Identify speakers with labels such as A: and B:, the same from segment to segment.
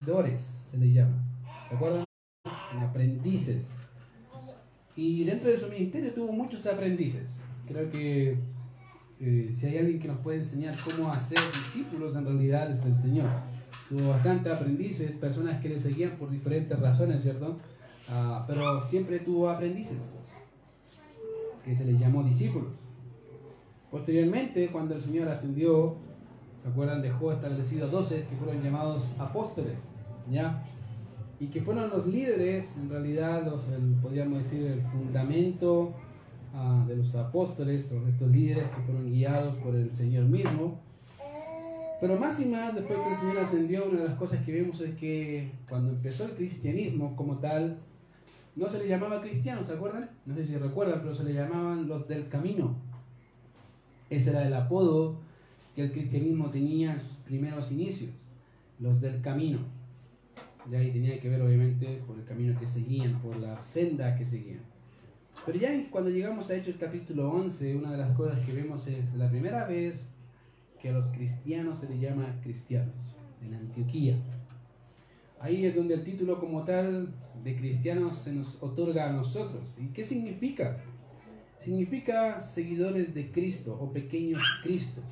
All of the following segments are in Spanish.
A: seguidores, se les llama. ¿Se acuerdan? Aprendices. Y dentro de su ministerio tuvo muchos aprendices. Creo que eh, si hay alguien que nos puede enseñar cómo hacer discípulos, en realidad es el Señor. Tuvo bastantes aprendices, personas que le seguían por diferentes razones, ¿cierto? Ah, pero siempre tuvo aprendices, que se les llamó discípulos. Posteriormente, cuando el Señor ascendió, ¿se acuerdan? Dejó establecidos 12 que fueron llamados apóstoles, ¿ya? Y que fueron los líderes, en realidad, los, podríamos decir, el fundamento ah, de los apóstoles, o estos líderes que fueron guiados por el Señor mismo. Pero más y más, después que el Señor ascendió, una de las cosas que vemos es que cuando empezó el cristianismo como tal, no se le llamaba cristianos, ¿se acuerdan? No sé si recuerdan, pero se le llamaban los del camino. Ese era el apodo que el cristianismo tenía en sus primeros inicios, los del camino. Y ahí tenía que ver obviamente por el camino que seguían, por la senda que seguían. Pero ya cuando llegamos a Hechos capítulo 11, una de las cosas que vemos es la primera vez que a los cristianos se les llama cristianos, en Antioquía. Ahí es donde el título como tal de cristianos se nos otorga a nosotros. ¿Y qué significa? Significa seguidores de Cristo o pequeños Cristos.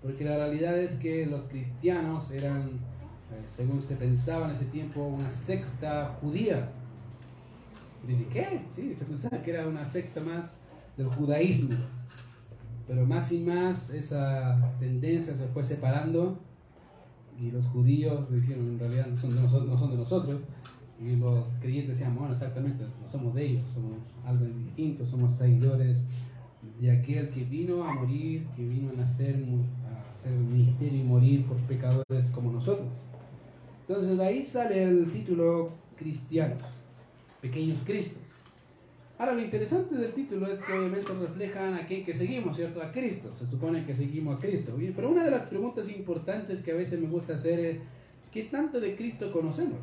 A: Porque la realidad es que los cristianos eran, según se pensaba en ese tiempo, una secta judía. dice, ¿qué? Sí, se pensaba que era una secta más del judaísmo. Pero más y más esa tendencia se fue separando y los judíos dijeron en realidad no son de nosotros, no son de nosotros y los creyentes decían, bueno, exactamente, no somos de ellos, somos algo distinto, somos seguidores de aquel que vino a morir, que vino a nacer, a hacer el ministerio y morir por pecadores como nosotros. Entonces de ahí sale el título cristianos, pequeños cristos. Ahora, lo interesante del título es que obviamente reflejan a quién que seguimos, ¿cierto? A Cristo. Se supone que seguimos a Cristo. Pero una de las preguntas importantes que a veces me gusta hacer es, ¿qué tanto de Cristo conocemos?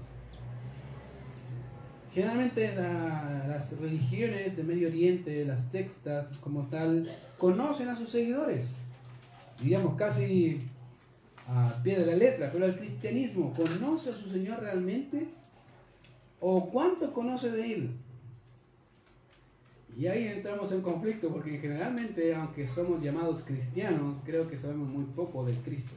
A: Generalmente las religiones de Medio Oriente, las sextas como tal, conocen a sus seguidores. Digamos casi a pie de la letra, pero el cristianismo, ¿conoce a su Señor realmente? ¿O cuánto conoce de Él? Y ahí entramos en conflicto porque generalmente, aunque somos llamados cristianos, creo que sabemos muy poco del Cristo.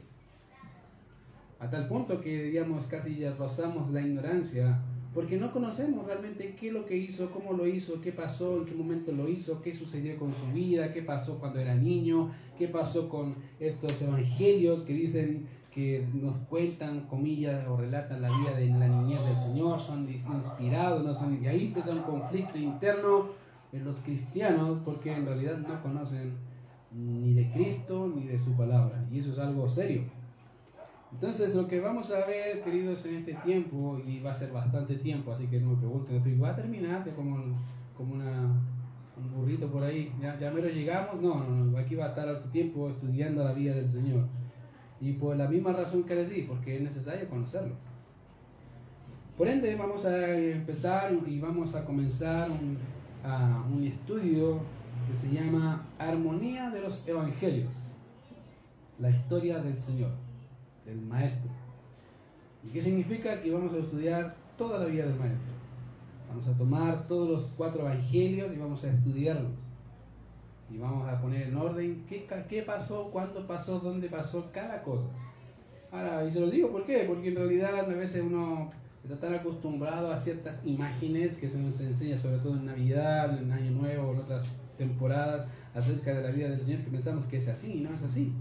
A: A tal punto que, digamos, casi ya rozamos la ignorancia porque no conocemos realmente qué es lo que hizo, cómo lo hizo, qué pasó, en qué momento lo hizo, qué sucedió con su vida, qué pasó cuando era niño, qué pasó con estos evangelios que dicen que nos cuentan, comillas, o relatan la vida de la niñez del Señor, son inspirados, no son, y ahí empieza un conflicto interno en los cristianos porque en realidad no conocen ni de Cristo ni de su palabra. Y eso es algo serio. Entonces lo que vamos a ver, queridos, en este tiempo, y va a ser bastante tiempo, así que no me pregunten, va a terminar como, como una, un burrito por ahí, ya, ya mero llegamos, no, no, no, aquí va a estar otro tiempo estudiando la vida del Señor. Y por la misma razón que les di, porque es necesario conocerlo. Por ende, vamos a empezar y vamos a comenzar un, a un estudio que se llama Armonía de los Evangelios, la historia del Señor, del Maestro. ¿Y qué significa? Que vamos a estudiar toda la vida del Maestro. Vamos a tomar todos los cuatro evangelios y vamos a estudiarlos. Y vamos a poner en orden qué, qué pasó, cuándo pasó, dónde pasó cada cosa. Ahora, y se lo digo por qué, porque en realidad a veces uno está tan acostumbrado a ciertas imágenes que se nos enseña, sobre todo en Navidad, en Año Nuevo, en otras temporadas, acerca de la vida del Señor, que pensamos que es así, y no es así.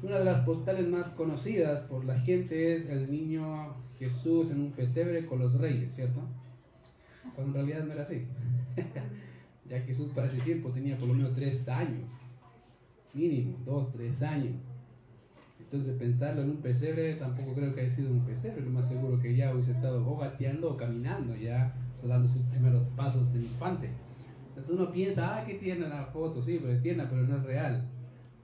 A: Una de las postales más conocidas por la gente es el niño Jesús en un pesebre con los reyes, ¿cierto? Cuando en realidad no era así. ya Jesús para ese tiempo tenía por lo menos tres años, mínimo, dos, tres años. Entonces pensarlo en un pesebre tampoco creo que haya sido un pesebre, lo más seguro que ya hubiese estado o gateando o caminando, ya dando sus primeros pasos de infante. Entonces uno piensa, ah, qué tierna la foto, sí, pero es tierna, pero no es real.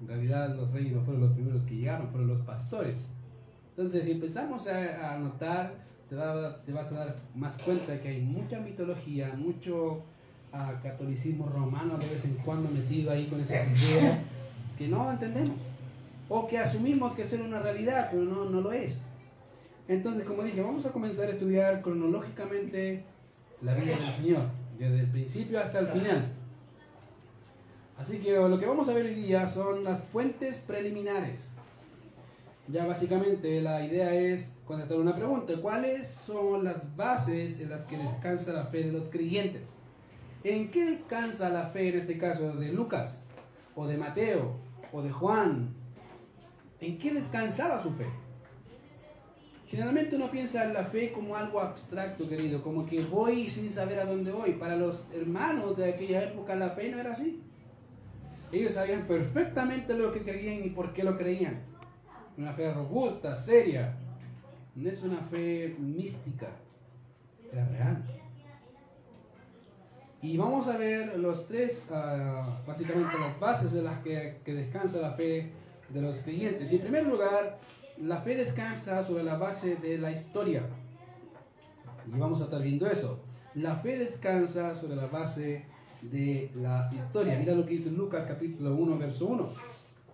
A: En realidad los reyes no fueron los primeros que llegaron, fueron los pastores. Entonces si empezamos a, notar, te, te, vas a dar más cuenta que hay mucha mitología, mucho uh, catolicismo romano de vez en cuando metido ahí con esas ideas que no entendemos o que asumimos que es una realidad, pero no, no lo es. Entonces, como dije, vamos a comenzar a estudiar cronológicamente la vida del Señor, desde el principio hasta el final. Así que lo que vamos a ver hoy día son las fuentes preliminares. Ya básicamente la idea es contestar una pregunta. ¿Cuáles son las bases en las que descansa la fe de los creyentes? ¿En qué descansa la fe en este caso de Lucas? ¿O de Mateo? ¿O de Juan? ¿En qué descansaba su fe? Generalmente uno piensa en la fe como algo abstracto, querido, como que voy sin saber a dónde voy. Para los hermanos de aquella época la fe no era así. Ellos sabían perfectamente lo que creían y por qué lo creían. Una fe robusta, seria. No es una fe mística, era real. Y vamos a ver los tres, ah, básicamente las bases de las que, que descansa la fe de los creyentes. Y en primer lugar, la fe descansa sobre la base de la historia. Y vamos a estar viendo eso. La fe descansa sobre la base de la historia. Mira lo que dice Lucas capítulo 1, verso 1.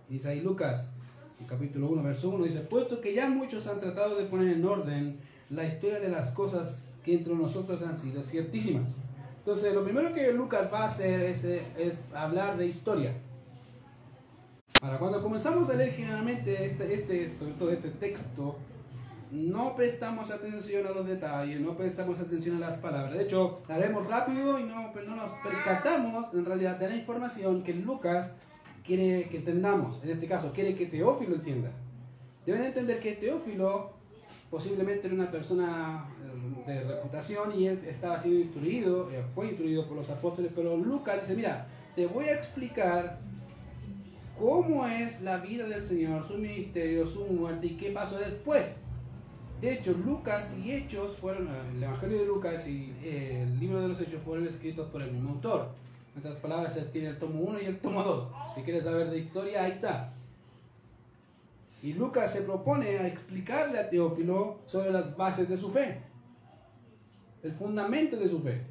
A: Dice ahí Lucas, capítulo 1, verso 1, dice, puesto que ya muchos han tratado de poner en orden la historia de las cosas que entre nosotros han sido ciertísimas. Entonces, lo primero que Lucas va a hacer es, es hablar de historia. Ahora, cuando comenzamos a leer generalmente este, este, sobre todo este texto, no prestamos atención a los detalles, no prestamos atención a las palabras. De hecho, la leemos rápido y no, no nos percatamos en realidad de la información que Lucas quiere que entendamos. En este caso, quiere que Teófilo entienda. Deben entender que Teófilo posiblemente era una persona eh, de reputación y él estaba siendo instruido, eh, fue instruido por los apóstoles, pero Lucas dice, mira, te voy a explicar cómo es la vida del Señor, su ministerio, su muerte y qué pasó después. De hecho, Lucas y Hechos fueron, el Evangelio de Lucas y eh, el libro de los Hechos fueron escritos por el mismo autor. En otras palabras, él tiene el tomo 1 y el tomo 2. Si quieres saber de historia, ahí está. Y Lucas se propone a explicarle a Teófilo sobre las bases de su fe, el fundamento de su fe.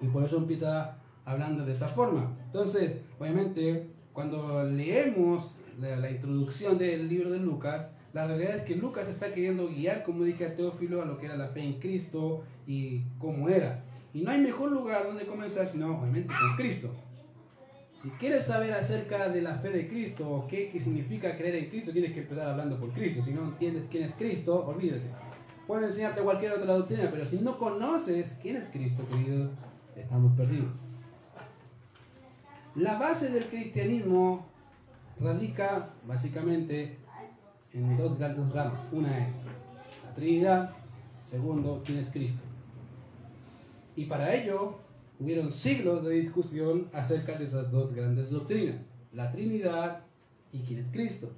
A: Y por eso empieza hablando de esa forma. Entonces, obviamente, cuando leemos la, introducción del libro de Lucas, la realidad es que Lucas está queriendo guiar, como dije a Teófilo, a lo que era la fe en Cristo y cómo era. Y no hay mejor lugar donde comenzar sino obviamente con Cristo. Si quieres saber acerca de la fe de Cristo o qué, qué, significa creer en Cristo, tienes que empezar hablando por Cristo. Si no entiendes quién es Cristo, olvídate. Puedo enseñarte cualquier otra doctrina, pero si no conoces quién es Cristo, querido, estamos perdidos. La base del cristianismo radica básicamente en dos grandes ramas. Una es la Trinidad, segundo, quién es Cristo. Y para ello hubieron siglos de discusión acerca de esas dos grandes doctrinas, la Trinidad y quién es Cristo.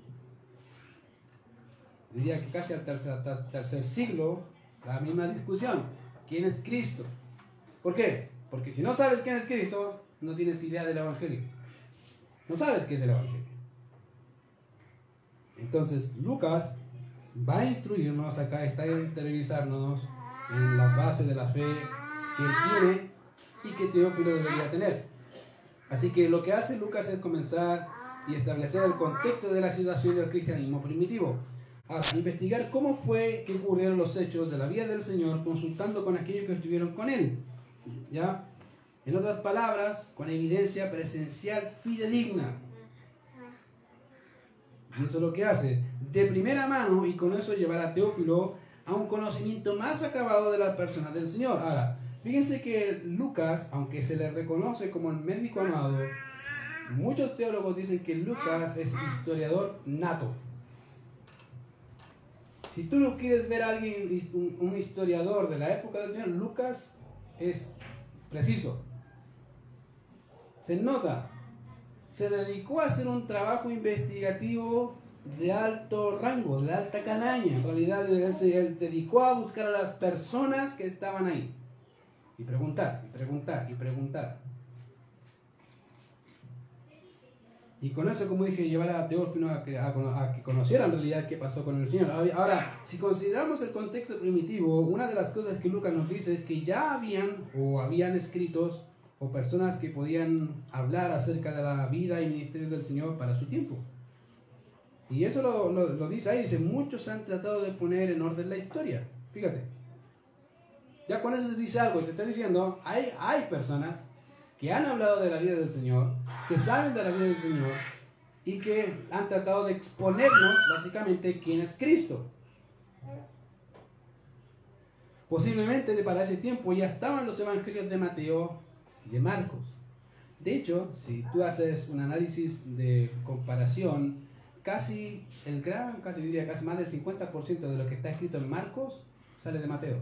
A: Diría que casi al tercer, tercer siglo, la misma discusión, ¿quién es Cristo? ¿Por qué? Porque si no sabes quién es Cristo, no tienes idea del Evangelio. No sabes qué es el Evangelio. Entonces, Lucas va a instruirnos acá, está a interiorizarnos en la base de la fe que él tiene y que Teófilo debería tener. Así que lo que hace Lucas es comenzar y establecer el contexto de la situación del cristianismo primitivo. A investigar cómo fue que ocurrieron los hechos de la vida del Señor consultando con aquellos que estuvieron con él. ¿Ya? En otras palabras, con evidencia presencial fidedigna. Eso es lo que hace. De primera mano y con eso llevar a Teófilo a un conocimiento más acabado de la persona del Señor. Ahora, fíjense que Lucas, aunque se le reconoce como el médico amado, muchos teólogos dicen que Lucas es historiador nato. Si tú no quieres ver a alguien, un historiador de la época del Señor, Lucas es preciso se nota, se dedicó a hacer un trabajo investigativo de alto rango, de alta calaña. En realidad él se dedicó a buscar a las personas que estaban ahí. Y preguntar, y preguntar, y preguntar. Y con eso, como dije, llevar a Teófilo a que, a que conociera en realidad qué pasó con el Señor. Ahora, si consideramos el contexto primitivo, una de las cosas que Lucas nos dice es que ya habían o habían escritos o personas que podían hablar acerca de la vida y ministerio del Señor para su tiempo. Y eso lo, lo, dice ahí, dice, muchos han tratado de poner en orden la historia. Fíjate. Ya con eso te dice algo, te está diciendo, hay, hay personas que han hablado de la vida del Señor, que saben de la vida del Señor, y que han tratado de exponernos básicamente quién es Cristo. Posiblemente para ese tiempo ya estaban los evangelios de Mateo de Marcos. De hecho, si tú haces un análisis de comparación, casi el gran, casi diría casi más del 50% de lo que está escrito en Marcos sale de Mateo.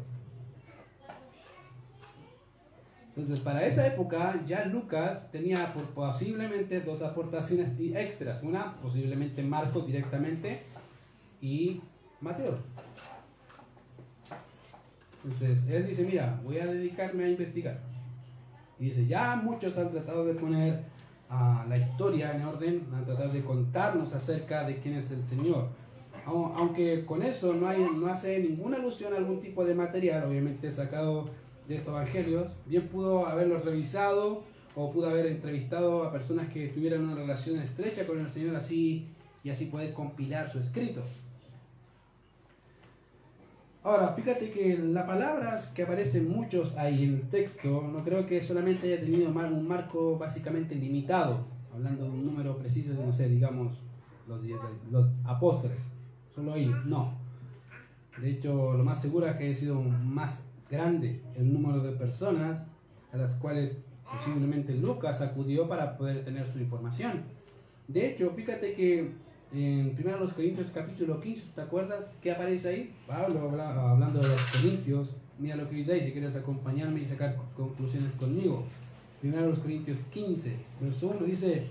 A: Entonces, para esa época ya Lucas tenía posiblemente dos aportaciones extras. Una, posiblemente Marcos directamente y Mateo. Entonces, él dice, mira, voy a dedicarme a investigar. Y dice, ya muchos han tratado de poner a la historia en orden, han tratado de contarnos acerca de quién es el Señor. Aunque con eso no, hay, no hace ninguna alusión a algún tipo de material, obviamente sacado de estos evangelios, bien pudo haberlos revisado o pudo haber entrevistado a personas que tuvieran una relación estrecha con el Señor así y así poder compilar su escrito. Ahora, fíjate que la palabra que aparecen muchos ahí en el texto, no creo que solamente haya tenido un marco básicamente limitado, hablando de un número preciso de, no sé, digamos, los, los apóstoles, solo ellos, no. De hecho, lo más seguro es que haya sido más grande el número de personas a las cuales posiblemente Lucas acudió para poder tener su información. De hecho, fíjate que en 1 Corintios capítulo 15, ¿te acuerdas qué aparece ahí? Pablo hablando de los Corintios, mira lo que dice si quieres acompañarme y sacar conclusiones conmigo. 1 Corintios 15, verso 1 dice,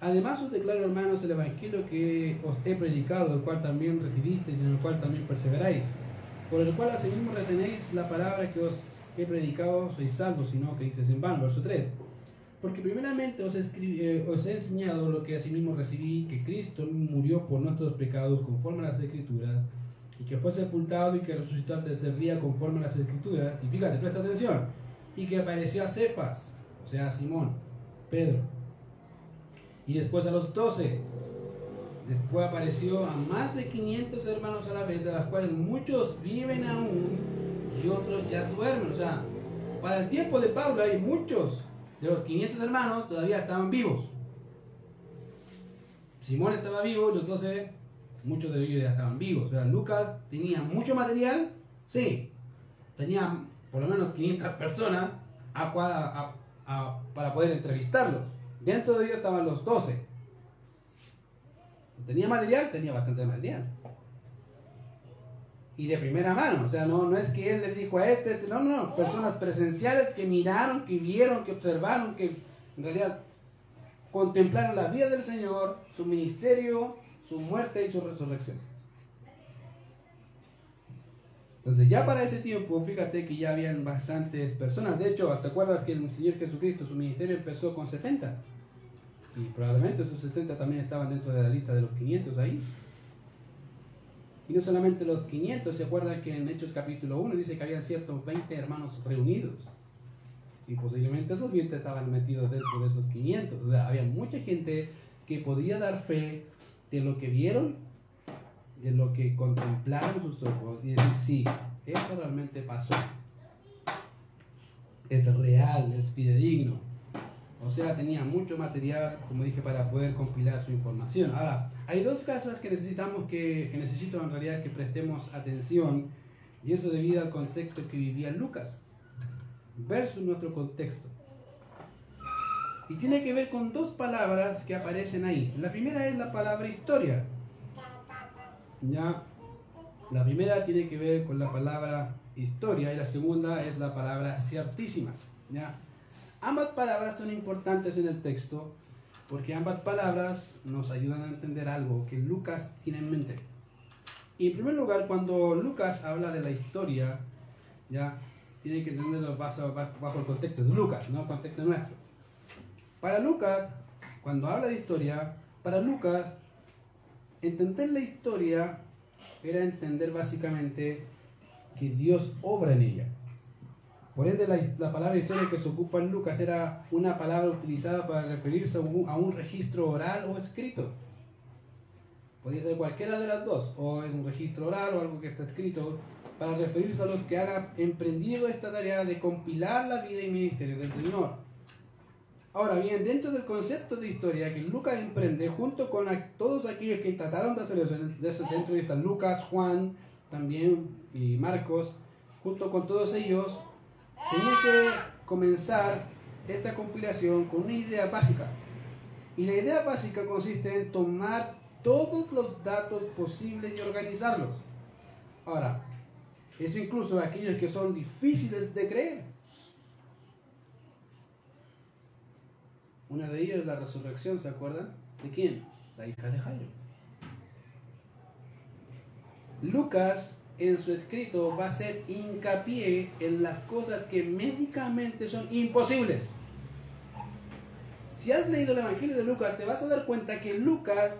A: Además os declaro hermanos el Evangelio que os he predicado, el cual también recibisteis y en el cual también perseveráis, por el cual asimismo retenéis la palabra que os he predicado, sois salvos, sino que dices en vano, verso 3 porque primeramente os, eh, os, he enseñado lo que asimismo recibí, que Cristo murió por nuestros pecados conforme a las Escrituras, y que fue sepultado y que resucitó al tercer día conforme a las Escrituras. Y fíjate, presta atención, y que apareció a Cefas, o sea, a Simón, Pedro, y después a los doce. Después apareció a más de 500 hermanos a la vez, de las cuales muchos viven aún y otros ya duermen. O sea, para el tiempo de Pablo hay muchos de los 500 hermanos todavía estaban vivos. Simón estaba vivo los 12, muchos de ellos ya estaban vivos. O sea, Lucas tenía mucho material, sí, tenía por lo menos 500 personas para poder entrevistarlos. Dentro de ellos estaban los 12. ¿Tenía material? Tenía bastante material y de primera mano. O sea, no, no es que él les dijo a este, este, no, no, personas presenciales que miraron, que vieron, que observaron, que en realidad contemplaron la vida del Señor, su ministerio, su muerte y su resurrección. Entonces ya para ese tiempo, fíjate que ya habían bastantes personas. De hecho, ¿te acuerdas que el Señor Jesucristo, su ministerio empezó con 70? Y probablemente esos 70 también estaban dentro de la lista de los 500 ahí. Y no solamente los 500, se acuerdan que en Hechos capítulo 1 dice que habían ciertos 20 hermanos reunidos. Y posiblemente esos 20 estaban metidos dentro de esos 500. O sea, había mucha gente que podía dar fe de lo que vieron, de lo que contemplaron sus ojos y decir, sí, eso realmente pasó. Es real, es fidedigno. O sea, tenía mucho material, como dije, para poder compilar su información. Ahora, hay dos cosas que necesitamos que, que necesito en realidad que prestemos atención, y eso debido al contexto que vivía Lucas, versus nuestro contexto. Y tiene que ver con dos palabras que aparecen ahí. La primera es la palabra historia. Ya, la primera tiene que ver con la palabra historia y la segunda es la palabra ciertísimas. ¿ya? Ambas palabras son importantes en el texto porque ambas palabras nos ayudan a entender algo que Lucas tiene en mente. Y en primer lugar, cuando Lucas habla de la historia, ya tiene que entenderlo bajo, bajo el contexto de Lucas, no el contexto nuestro. Para Lucas, cuando habla de historia, para Lucas, entender la historia era entender básicamente que Dios obra en ella. Por ende, la, palabra historia que se ocupa en Lucas era una palabra utilizada para referirse a un, registro oral o escrito. Podría ser cualquiera de las dos, o un registro oral o algo que está escrito, para referirse a los que han emprendido esta tarea de compilar la vida y ministerio del Señor. Ahora bien, dentro del concepto de historia que Lucas emprende, junto con todos aquellos que trataron de hacer eso, dentro de están Lucas, Juan, también y Marcos, junto con todos ellos, tenía que comenzar esta compilación con una idea básica. Y la idea básica consiste en tomar todos los datos posibles y organizarlos. Ahora, eso incluso aquellos que son difíciles de creer. Una de ellas es la resurrección, ¿se acuerdan? ¿De quién? La hija de Jairo. Lucas en su escrito va a hacer hincapié en las cosas que médicamente son imposibles. Si has leído el Evangelio de Lucas, te vas a dar cuenta que Lucas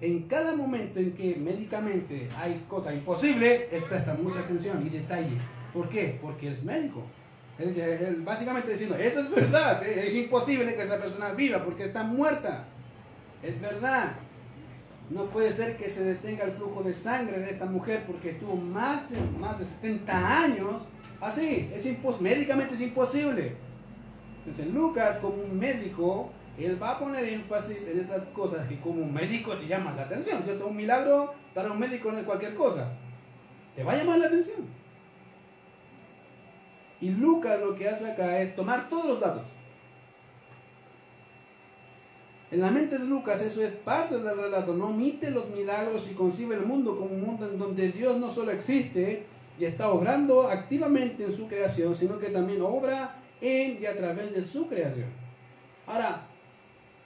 A: en cada momento en que médicamente hay cosas imposibles, él presta mucha atención y detalle. ¿Por qué? Porque es médico. Él, él básicamente diciendo, eso es verdad, es imposible que esa persona viva porque está muerta. Es verdad. No puede ser que se detenga el flujo de sangre de esta mujer porque estuvo más de, más de 70 años así. Es médicamente es imposible. Entonces Lucas, como un médico, él va a poner énfasis en esas cosas que como médico te llaman la atención, ¿cierto? Un milagro para un médico no es cualquier cosa. Te va a llamar la atención. Y Lucas lo que hace acá es tomar todos los datos. En la mente de Lucas eso es parte del relato. No omite los milagros y concibe el mundo como un mundo en donde Dios no solo existe y está obrando activamente en su creación, sino que también obra en y a través de su creación. Ahora,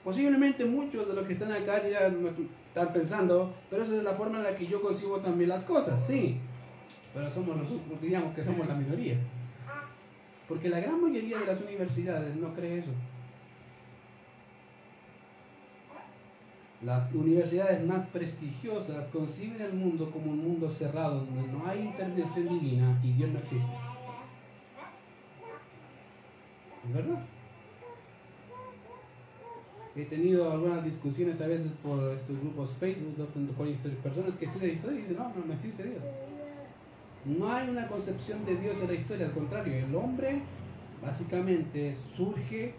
A: Posiblemente muchos de los que están acá ya están pensando, pero esa es la forma en la que yo concibo también las cosas, sí. Pero somos nosotros, digamos que somos la minoría. Porque la gran mayoría de las universidades no cree eso. Las universidades más prestigiosas conciben el mundo como un mundo cerrado, donde no hay intervención divina y Dios no existe. ¿Es verdad? he tenido algunas discusiones a veces por estos grupos Facebook con personas que estudian historia y dicen, no, no, no existe Dios. No hay una concepción de Dios en la historia, al contrario, el hombre básicamente surge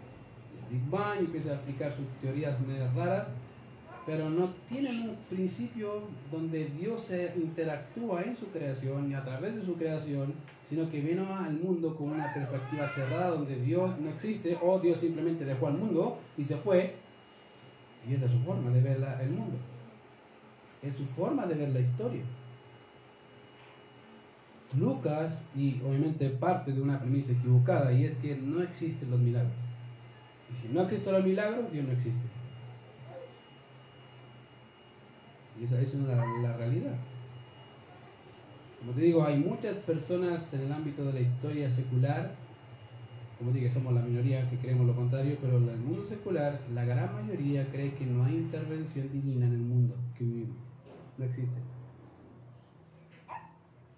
A: del Big Bang empieza a aplicar sus teorías medias raras, pero no tienen un principio donde Dios se interactúa en su creación y a través de su creación, sino que vino al mundo con una perspectiva cerrada donde Dios no existe o Dios simplemente dejó al mundo y se fue y esa es su forma de ver el mundo. Es su forma de ver la historia. Lucas, y obviamente parte de una premisa equivocada, y es que no existen los milagros. Y si no existen los milagros, Dios no existe. Y esa, es la, la realidad. Como te digo, hay muchas personas en el ámbito de la historia secular como dije, somos la minoría que creemos lo contrario, pero en el mundo secular, la gran mayoría cree que no hay intervención divina en el mundo que vivimos. No existe.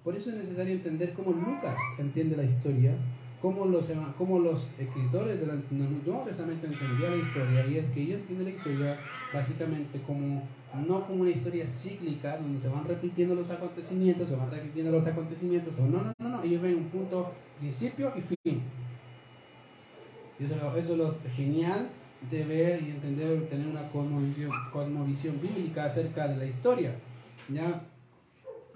A: Por eso es necesario entender cómo Lucas entiende la historia, cómo los, cómo los escritores del Nuevo Testamento entendían la historia, y es que ellos entienden la historia básicamente como no como una historia cíclica donde se van repitiendo los acontecimientos, se van repitiendo los acontecimientos, no, no, no, no, ellos ven un punto principio y fin eso, es lo genial de ver y entender, tener una cosmovisión, bíblica acerca de la historia. ¿ya?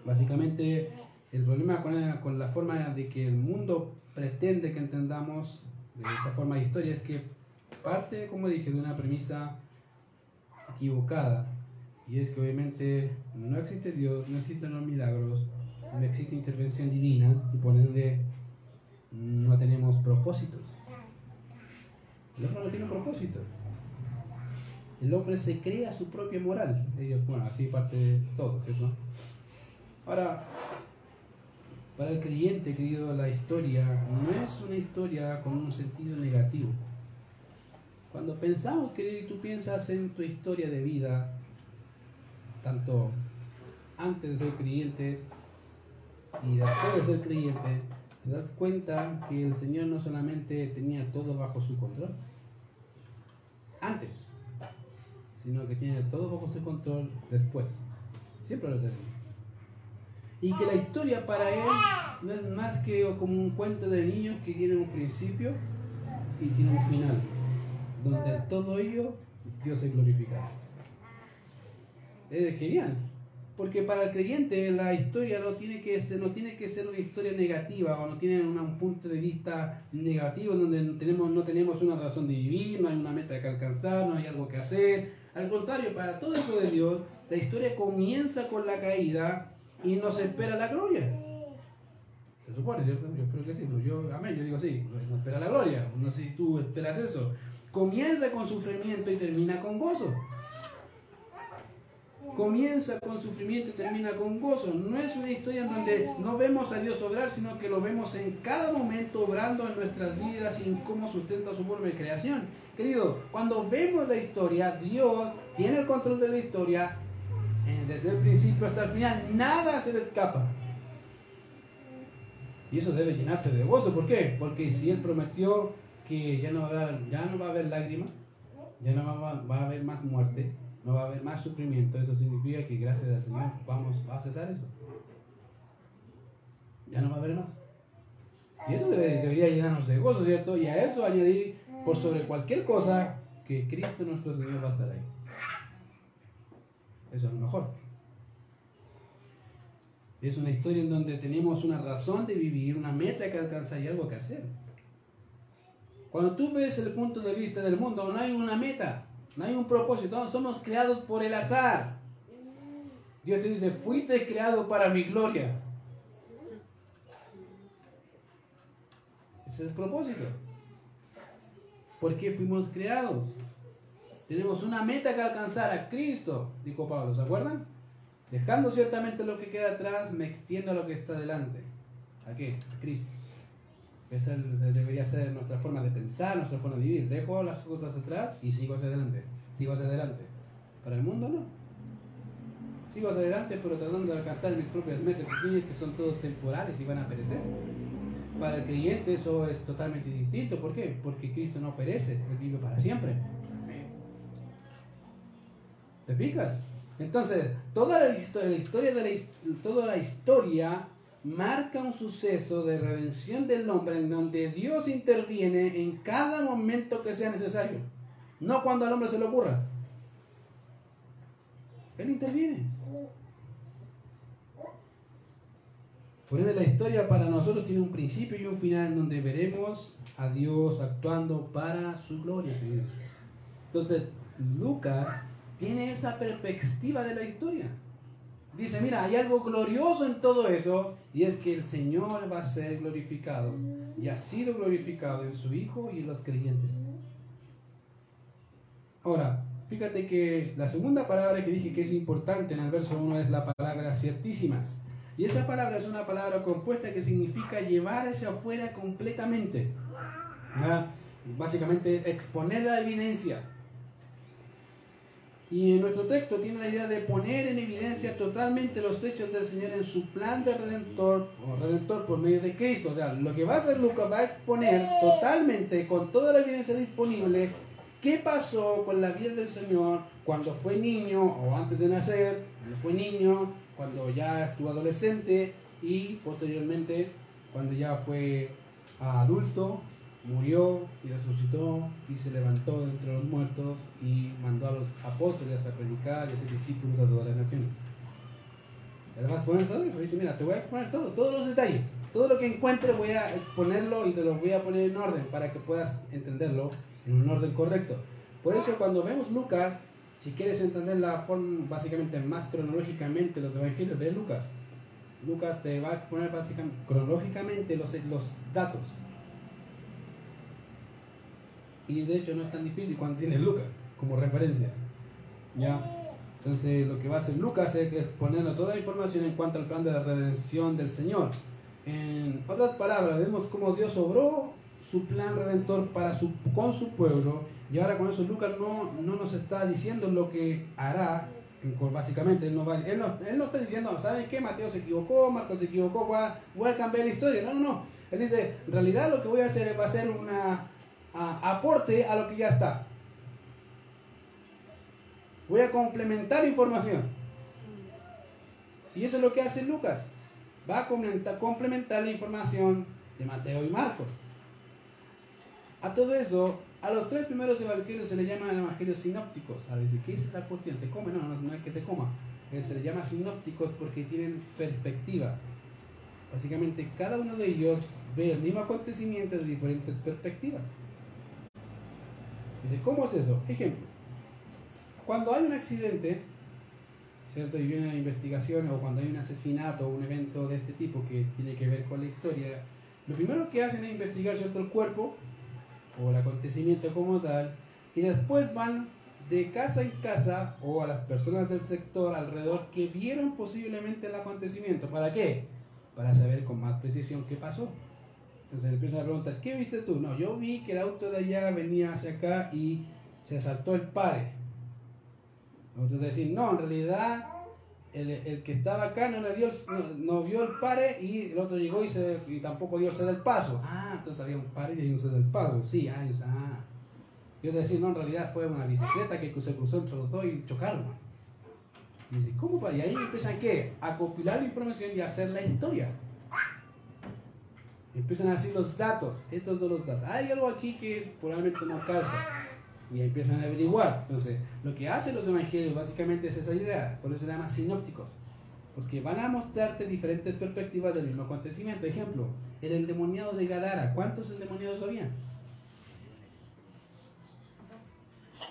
A: Básicamente, el problema con con la forma de que el mundo pretende que entendamos de esta forma de historia es que parte, como dije, de una premisa equivocada. Y es que obviamente no existe Dios, no existen los milagros, no existe intervención divina y por ende no tenemos propósitos. El hombre no tiene propósito. El hombre se crea su propia moral. Ellos, bueno, así parte de todo, ¿cierto? Ahora, para el creyente, querido, la historia no es una historia con un sentido negativo. Cuando pensamos, querido, y tú piensas en tu historia de vida, tanto antes de ser creyente y después de ser creyente, te das cuenta que el Señor no solamente tenía todo bajo su control, antes, sino que tiene todo bajo su control después. Siempre lo tenemos. Y que la historia para él no es más que como un cuento de niños que tiene un principio y tiene un final, donde todo ello Dios es glorificado. Es genial. Porque para el creyente la historia no tiene que ser, no tiene que ser una historia negativa o no tiene un punto de vista negativo donde tenemos, no tenemos una razón de vivir, no hay una meta que alcanzar, no hay algo que hacer. Al contrario, para todo hijo de Dios, la historia comienza con la caída y nos espera la gloria. Se supone, Yo espero que sí. Yo, amén, yo digo sí, nos espera la gloria. No sé si tú esperas eso. Comienza con sufrimiento y termina con gozo comienza con sufrimiento y termina con gozo. No es una historia en donde no vemos a Dios obrar, sino que lo vemos en cada momento obrando en nuestras vidas y en cómo sustenta su forma de creación. Querido, cuando vemos la historia, Dios tiene el control de la historia desde el principio hasta el final. Nada se le escapa. Y eso debe llenarte de gozo. ¿Por qué? Porque si Él prometió que ya no va a haber, ya no va a haber lágrimas, ya no va, va a haber más muerte, no va a haber más sufrimiento, eso significa que gracias al Señor vamos a cesar eso. Ya no va a haber más. Y eso debería llenarnos de gozo, ¿cierto? Y a eso añadir por sobre cualquier cosa que Cristo nuestro Señor va a estar ahí. Eso es lo mejor. Es una historia en donde tenemos una razón de vivir, una meta que alcanzar y algo que hacer. Cuando tú ves el punto de vista del mundo, no hay una meta. No hay un propósito, somos creados por el azar. Dios te dice, fuiste creado para mi gloria. Ese es el propósito. ¿Por qué fuimos creados? Tenemos una meta que alcanzar a Cristo, dijo Pablo, ¿se acuerdan? Dejando ciertamente lo que queda atrás, me extiendo a lo que está delante. ¿A qué? A Cristo. Esa debería ser nuestra forma de pensar, nuestra forma de vivir. Dejo las cosas atrás y sigo hacia adelante. Sigo hacia adelante. Para el mundo no. Sigo hacia adelante, pero tratando de alcanzar mis propias metas que son todos temporales y van a perecer. Para el creyente eso es totalmente distinto. ¿Por qué? Porque Cristo no perece, Él vive para siempre. ¿Te fijas? Entonces, toda la, historia de la, toda la historia marca un suceso de redención del hombre en donde Dios interviene en cada momento que sea necesario, no cuando al hombre se le ocurra. Él interviene. Por eso la historia para nosotros tiene un principio y un final en donde veremos a Dios actuando para su gloria. Entonces, Lucas tiene esa perspectiva de la historia. Dice, mira, hay algo glorioso en todo eso y es que el Señor va a ser glorificado y ha sido glorificado en su Hijo y en los creyentes. Ahora, fíjate que la segunda palabra que dije que es importante en el verso 1 es la palabra ciertísimas. Y esa palabra es una palabra compuesta que significa llevar hacia afuera completamente. Básicamente exponer la evidencia. Y en nuestro texto tiene la idea de poner en evidencia totalmente los hechos del Señor en su plan de redentor o redentor por medio de Cristo. O sea, lo que va a hacer Lucas va a exponer totalmente, con toda la evidencia disponible, qué pasó con la vida del Señor cuando fue niño o antes de nacer, cuando fue niño, cuando ya estuvo adolescente y posteriormente cuando ya fue adulto murió y resucitó y se levantó entre los muertos y mandó a los apóstoles a predicar y a ser discípulos a todas las naciones. Además, poner todo eso. Dice, mira, te voy a exponer todo, todos los detalles. Todo lo que encuentre voy a exponerlo y te lo voy a poner en orden para que puedas entenderlo en un orden correcto. Por eso cuando vemos Lucas, si quieres entender la forma, básicamente más cronológicamente los evangelios de Lucas, Lucas te va a exponer básicamente cronológicamente los, los datos y de hecho no es tan difícil cuando tienes Lucas como referencia. ¿Ya? Entonces lo que va a hacer Lucas es ponernos toda la información en cuanto al plan de la redención del Señor. En otras palabras, vemos cómo Dios obró su plan redentor para su, con su pueblo y ahora con eso Lucas no, no nos está diciendo lo que hará, básicamente él no, va, él no, él no está diciendo, ¿saben qué? Mateo se equivocó, Marcos se equivocó, voy a, voy a cambiar la historia. No, no, no. Él dice, en realidad lo que voy a hacer va a ser una aporte a lo que ya está. Voy a complementar información. Y eso es lo que hace Lucas. Va a complementar la información de Mateo y Marcos. A todo eso, a los tres primeros evangelios se le llaman evangelios sinópticos. A decir, ¿qué es esa cuestión? ¿Se come? No, no, no es que se coma. Se les llama sinópticos porque tienen perspectiva. Básicamente, cada uno de ellos ve el mismo acontecimiento de diferentes perspectivas. ¿Cómo es eso? Ejemplo. Cuando hay un accidente, ¿cierto? Y viene una investigación, o cuando hay un asesinato o un evento de este tipo que tiene que ver con la historia, lo primero que hacen es investigar, ¿cierto? El cuerpo o el acontecimiento como tal, y después van de casa en casa o a las personas del sector alrededor que vieron posiblemente el acontecimiento. ¿Para qué? Para saber con más precisión qué pasó. Entonces empiezan a preguntar, ¿qué viste tú? No, yo vi que el auto de allá venía hacia acá y se saltó el pare. Otros decir, no, en realidad el, el, que estaba acá no, le dio no, vio el pare y el otro llegó y, se, y tampoco dio el ceder del paso. Ah, entonces había un pare y hay un ceder del paso. Sí, ah, ah. Yo decir, no, en realidad fue una bicicleta que se cruzó entre los dos y chocaron. Y dice, ¿cómo? Y ahí empiezan ¿qué? a compilar la información y a hacer la historia. Empiezan a decir los datos. Estos son los datos. Hay algo aquí que probablemente no calza y empiezan a averiguar. Entonces, lo que hacen los evangelios básicamente es esa idea, por eso se llama sinópticos, porque van a mostrarte diferentes perspectivas del mismo acontecimiento. Ejemplo, el endemoniado de Gadara, ¿cuántos endemoniados había?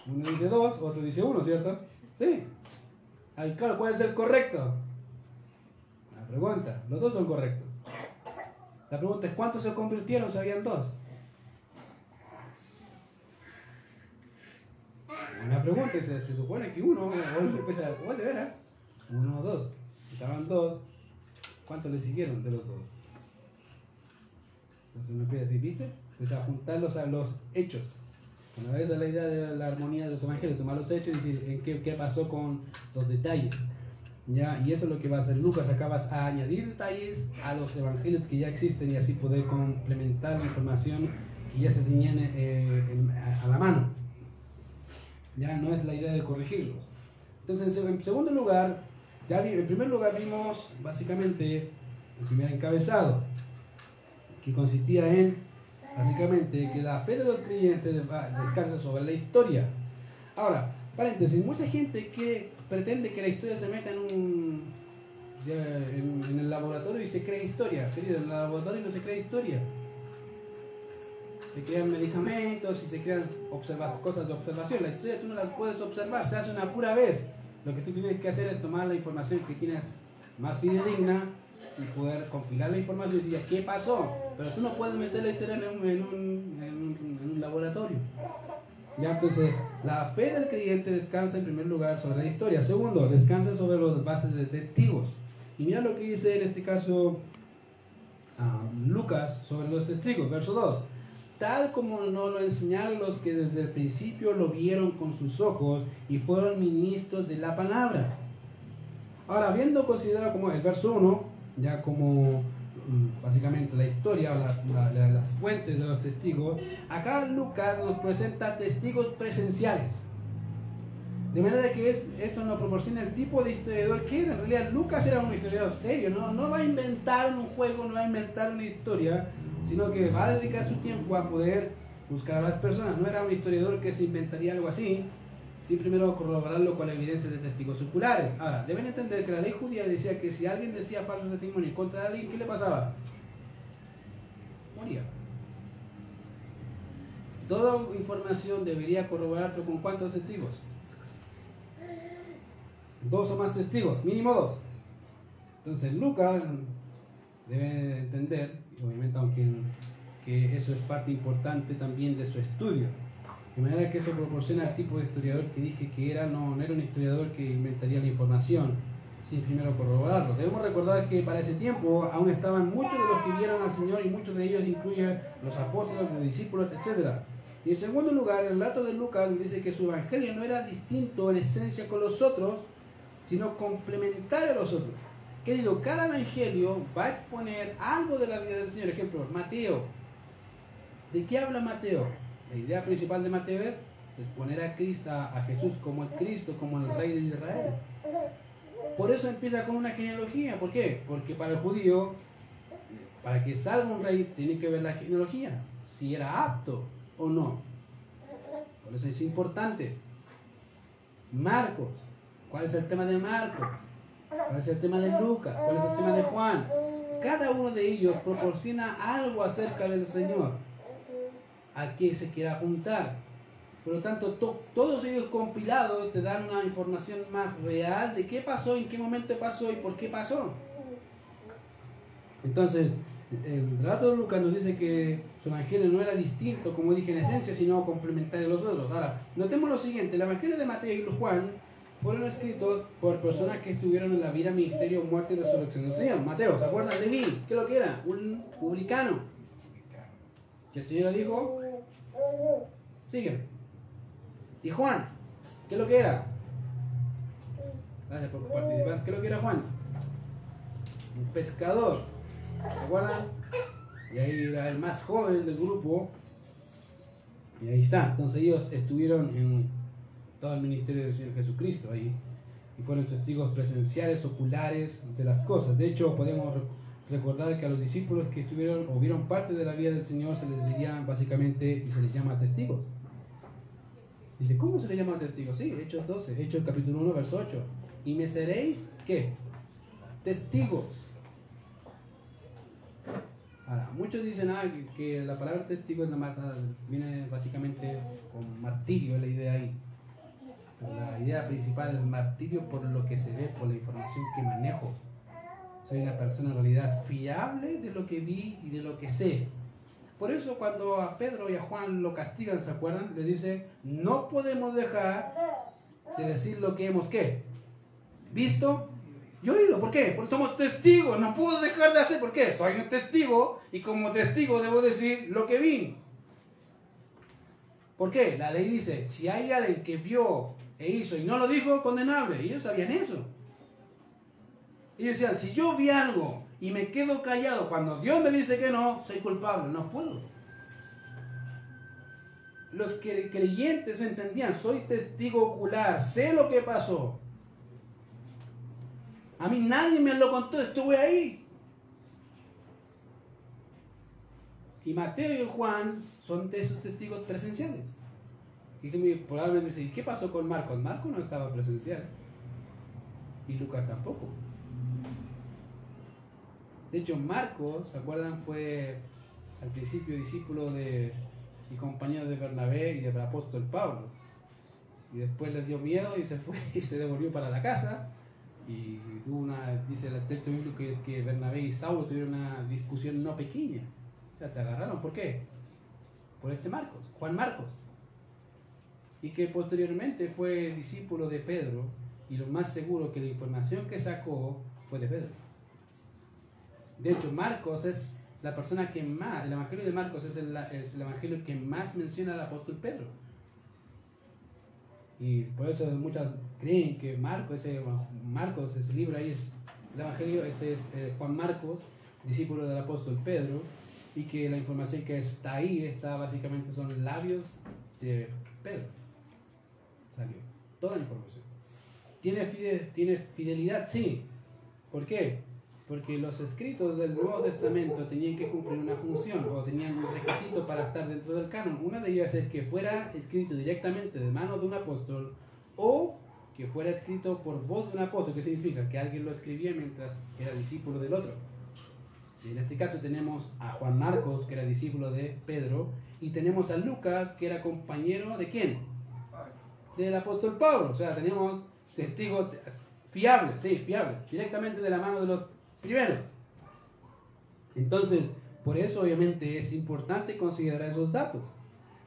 A: Uno dice dos, otro dice uno, ¿cierto? Sí. Ay, claro, ¿cuál correcto? La pregunta, los dos son correctos. La pregunta es, ¿cuántos se convirtieron? Sabían dos. Una pregunta, se, se supone que uno, o de veras, uno o dos. Estaban dos, ¿cuántos le siguieron de los dos? Entonces uno empieza a decir, ¿viste? Empieza a juntarlos a los hechos. Una vez a la idea de la armonía de los evangelios, tomar los hechos y decir en qué, qué pasó con los detalles. ¿Ya? Y eso es lo que va a hacer Lucas. Acá vas a añadir detalles a los evangelios que ya existen y así poder complementar la información que ya se tenían eh, a la mano. Ya no es la idea de corregirlos. Entonces, en segundo lugar, ya en primer lugar vimos básicamente el primer encabezado, que consistía en básicamente que la fe de los creyentes descansa sobre la historia. Ahora, paréntesis, mucha gente que pretende que la historia se meta en un en, el laboratorio y se crea historia. Querido, en el laboratorio no se crea historia se crean medicamentos y se crean cosas de observación. La historia tú no las puedes observar, se hace una pura vez. Lo que tú tienes que hacer es tomar la información que tienes más fidedigna y poder compilar la información y decir, ¿qué pasó? Pero tú no puedes meter la historia en un, en un. Ya, entonces, la fe del creyente descansa en primer lugar sobre la historia. Segundo, descansa sobre las bases de testigos. Y mira lo que dice en este caso ah, Lucas sobre los testigos, verso 2 tal como nos lo enseñaron los que desde el principio lo vieron con sus ojos y fueron ministros de la palabra. Ahora, viendo considerado como el verso 1, ya como básicamente la historia o las fuentes de los testigos, acá Lucas nos presenta testigos presenciales. De manera que esto nos proporciona el tipo de historiador que era. En realidad Lucas era un historiador serio, no, no va a inventar un juego, no va a inventar una historia, sino que va a dedicar su tiempo a poder buscar a las personas. No era un historiador que se inventaría algo así, sin primero corroborarlo con la evidencia de testigos oculares. Ahora, deben entender que la ley judía decía que si alguien decía falso testimonio contra alguien, ¿qué le pasaba? Moría. Toda información debería corroborarse con cuántos testigos? Dos o más testigos, mínimo dos. Entonces Lucas debe entender obviamente aunque que eso es parte importante también de su estudio. De manera que eso proporciona el tipo de historiador que dije que era, no, no era un historiador que inventaría la información, sin primero corroborarlo. Debemos recordar que para ese tiempo aún estaban muchos de los que vieron al Señor y muchos de ellos incluyen los apóstoles, los discípulos, etc. Y en segundo lugar, el relato de Lucas dice que su evangelio no era distinto en esencia con los otros, sino complementario a los otros. Querido, cada evangelio va a exponer algo de la vida del Señor. Ejemplo, Mateo. ¿De qué habla Mateo? La idea principal de Mateo es poner a Cristo, a Jesús como el Cristo, como el Rey de Israel. Por eso empieza con una genealogía. ¿Por qué? Porque para el judío, para que salga un rey, tiene que ver la genealogía. Si era apto o no. Por eso es importante. Marcos. ¿Cuál es el tema de Marcos? ¿Cuál es el tema de Lucas? ¿Cuál es el tema de Juan? Cada uno de ellos proporciona algo acerca del Señor a que se quiera juntar. Por lo tanto, todos ellos compilados te dan una información más real de qué pasó, en qué momento pasó y por qué pasó. Entonces, el relato de Lucas nos dice que su evangelio no era distinto, como dije en esencia, sino complementario a los otros. Ahora, notemos lo siguiente, el evangelio de Mateo y Juan fueron escritos por personas que estuvieron en la vida, ministerio, muerte y resurrección del Señor. Mateo, ¿se acuerdan de mí? ¿Qué lo que era? Un publicano. ¿Qué el Señor dijo? Sigue. Y Juan, ¿qué es lo que era? Gracias por participar. ¿Qué es lo que era Juan? Un pescador. ¿Se acuerdan? Y ahí era el más joven del grupo. Y ahí está. Entonces ellos estuvieron en todo el ministerio del Señor Jesucristo ahí. Y fueron testigos presenciales, oculares de las cosas. De hecho, podemos recordar que a los discípulos que estuvieron o vieron parte de la vida del Señor se les diría básicamente y se les llama testigos. Dice, ¿cómo se le llama testigos? Sí, Hechos 12, Hechos capítulo 1, verso 8. Y me seréis, ¿qué? Testigos. Ahora, muchos dicen ah, que, la palabra testigo es la viene básicamente con martirio, es la idea ahí. la idea principal es martirio por lo que se ve, por la información que manejo soy una persona en realidad fiable de lo que vi y de lo que sé. Por eso cuando a Pedro y a Juan lo castigan, ¿se acuerdan? Le dice, no podemos dejar de decir lo que hemos, ¿qué? ¿Visto? Y oído. ¿Por qué? Porque somos testigos. No puedo dejar de hacer. ¿Por qué? Soy un testigo y como testigo debo decir lo que vi. ¿Por qué? La ley dice, si hay alguien que vio e hizo y no lo dijo, condenable. Ellos sabían eso. Y decían, si yo vi algo y me quedo callado cuando Dios me dice que no, soy culpable, no puedo. Los creyentes entendían, soy testigo ocular, sé lo que pasó. A mí nadie me lo contó, estuve ahí. Y Mateo y Juan son de esos testigos presenciales. Y tú probablemente me dices, ¿qué pasó con Marcos? Marcos no estaba presencial. Y Lucas tampoco. De hecho, Marcos, ¿se acuerdan? Fue al principio discípulo de, y compañero de Bernabé y del apóstol Pablo. Y después les dio miedo y se fue y se devolvió para la casa. Y tuvo una, dice el texto bíblico que, que Bernabé y Saulo tuvieron una discusión no pequeña. O sea, se agarraron. ¿Por qué? Por este Marcos, Juan Marcos. Y que posteriormente fue discípulo de Pedro. Y lo más seguro que la información que sacó fue de Pedro. De hecho, Marcos es la persona que más, el Evangelio de Marcos es el, Evangelio que más menciona al apóstol Pedro. Y por eso muchas creen que Marcos, ese, Marcos, ese libro ahí es el Evangelio, ese es eh, Juan Marcos, discípulo del apóstol Pedro, y que la información que está ahí está básicamente son labios de Pedro. Salió toda la información. ¿Tiene, ¿Tiene fidelidad? Sí. ¿Por qué? Porque los escritos del Nuevo Testamento tenían que cumplir una función o tenían un requisito para estar dentro del canon. Una de ellas es que fuera escrito directamente de mano de un apóstol o que fuera escrito por voz de un apóstol, que significa que alguien lo escribía mientras era discípulo del otro. en este caso tenemos a Juan Marcos, que era discípulo de Pedro, y tenemos a Lucas, que era compañero de quién? Del apóstol Pablo. O sea, tenemos testigos fiables, sí, fiables, directamente de la mano de los primeros. Entonces, por eso obviamente es importante considerar esos datos.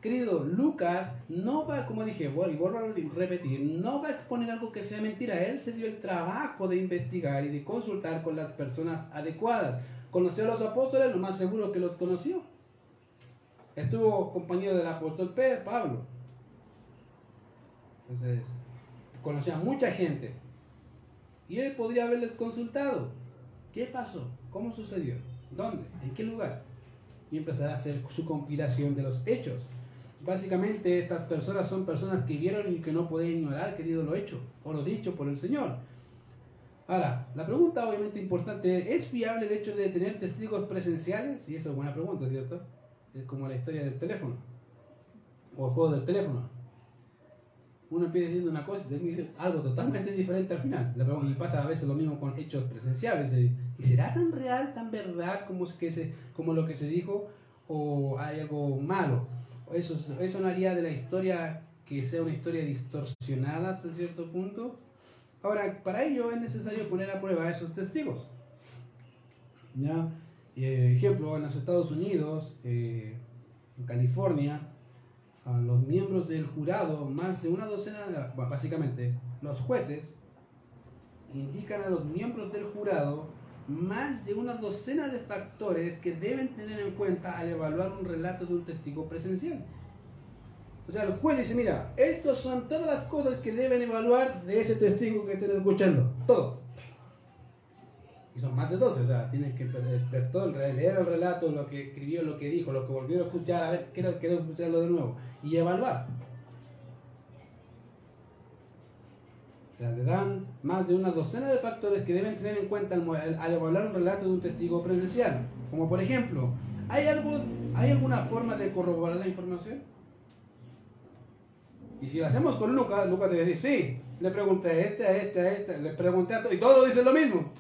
A: Querido, Lucas no va, como dije, y vuelvo a repetir, no va a exponer algo que sea mentira. Él se dio el trabajo de investigar y de consultar con las personas adecuadas. ¿Conoció a los apóstoles? Lo más seguro que los conoció. Estuvo compañero del apóstol Pedro, Pablo. Entonces, conocía a mucha gente. Y él podría haberles consultado. ¿Qué pasó? ¿Cómo sucedió? ¿Dónde? ¿En qué lugar? Y empezar a hacer su compilación de los hechos. Básicamente estas personas son personas que vieron y que no pueden ignorar, querido, lo hecho o lo dicho por el Señor. Ahora, la pregunta obviamente importante, ¿es fiable el hecho de tener testigos presenciales? Y esto es buena pregunta, ¿cierto? Es como la historia del teléfono, o el juego del teléfono. Uno empieza diciendo una cosa y dice algo totalmente diferente al final. Y pasa a veces lo mismo con hechos presenciales. ¿Y será tan real, tan verdad como, que se, como lo que se dijo? ¿O hay algo malo? Eso, eso no haría de la historia que sea una historia distorsionada hasta cierto punto. Ahora, para ello es necesario poner a prueba a esos testigos. ¿Ya? Eh, ejemplo, en los Estados Unidos, eh, en California, a los miembros del jurado, más de una docena, básicamente, los jueces indican a los miembros del jurado más de una docena de factores que deben tener en cuenta al evaluar un relato de un testigo presencial. O sea, el juez dice, mira, estas son todas las cosas que deben evaluar de ese testigo que estén escuchando. Todo. Y son más de 12, o sea, tienes que ver todo, leer el relato, lo que escribió, lo que dijo, lo que volvió a escuchar, a ver, quiero, quiero escucharlo de nuevo. Y evaluar. O sea, le dan más de una docena de factores que deben tener en cuenta al, al evaluar un relato de un testigo presencial. Como por ejemplo, ¿hay, algo, ¿hay alguna forma de corroborar la información? Y si lo hacemos con Lucas, Lucas te dice, sí, le pregunté a este, a este, a este, le pregunté a todo, y todos dicen lo mismo.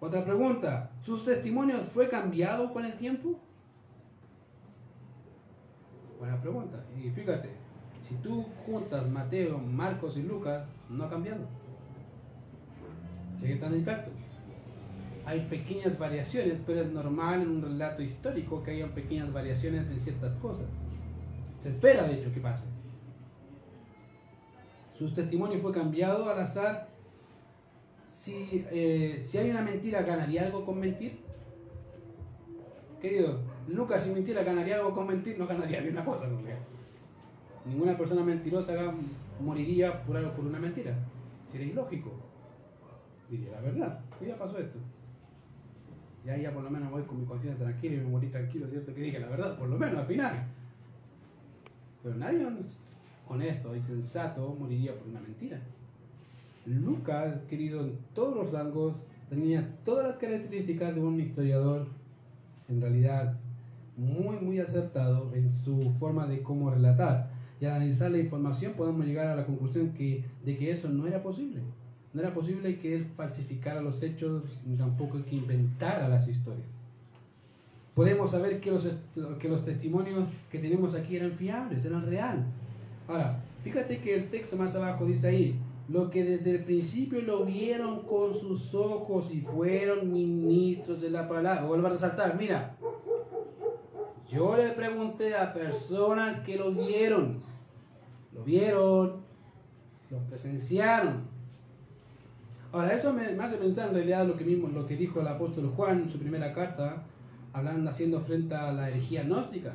A: Otra pregunta, ¿sus testimonios fue cambiado con el tiempo? Buena pregunta. Y fíjate, si tú juntas Mateo, Marcos y Lucas, no ha cambiado. Sigue estando intacto hay pequeñas variaciones, pero es normal en un relato histórico que haya pequeñas variaciones en ciertas cosas. Se espera, de hecho, que pase. Su testimonio fue cambiado al azar. Si, eh, si hay una mentira, ¿ganaría algo con mentir? Querido, Lucas, si mentira, ¿ganaría algo con mentir? No ganaría ni una cosa, no Ninguna persona mentirosa moriría por, algo, por una mentira. Sería ilógico. Diría la verdad. Ya pasó esto. Ya, ya por lo menos voy con mi conciencia tranquila y me morí tranquilo, ¿cierto? Que dije la verdad, por lo menos al final. Pero nadie honesto y sensato moriría por una mentira. Lucas, querido en todos los rangos, tenía todas las características de un historiador, en realidad muy, muy acertado en su forma de cómo relatar. Y al analizar la información podemos llegar a la conclusión que, de que eso no era posible. No era posible que él falsificara los hechos, ni tampoco que inventara las historias. Podemos saber que los, que los testimonios que tenemos aquí eran fiables, eran real. Ahora, fíjate que el texto más abajo dice ahí, lo que desde el principio lo vieron con sus ojos y fueron ministros de la palabra. Vuelvo a resaltar, mira, yo le pregunté a personas que lo vieron, lo vieron, lo presenciaron, Ahora, eso me, hace pensar en realidad lo que, mismo, lo que dijo el apóstol Juan en su primera carta, hablando, haciendo frente a la herejía gnóstica.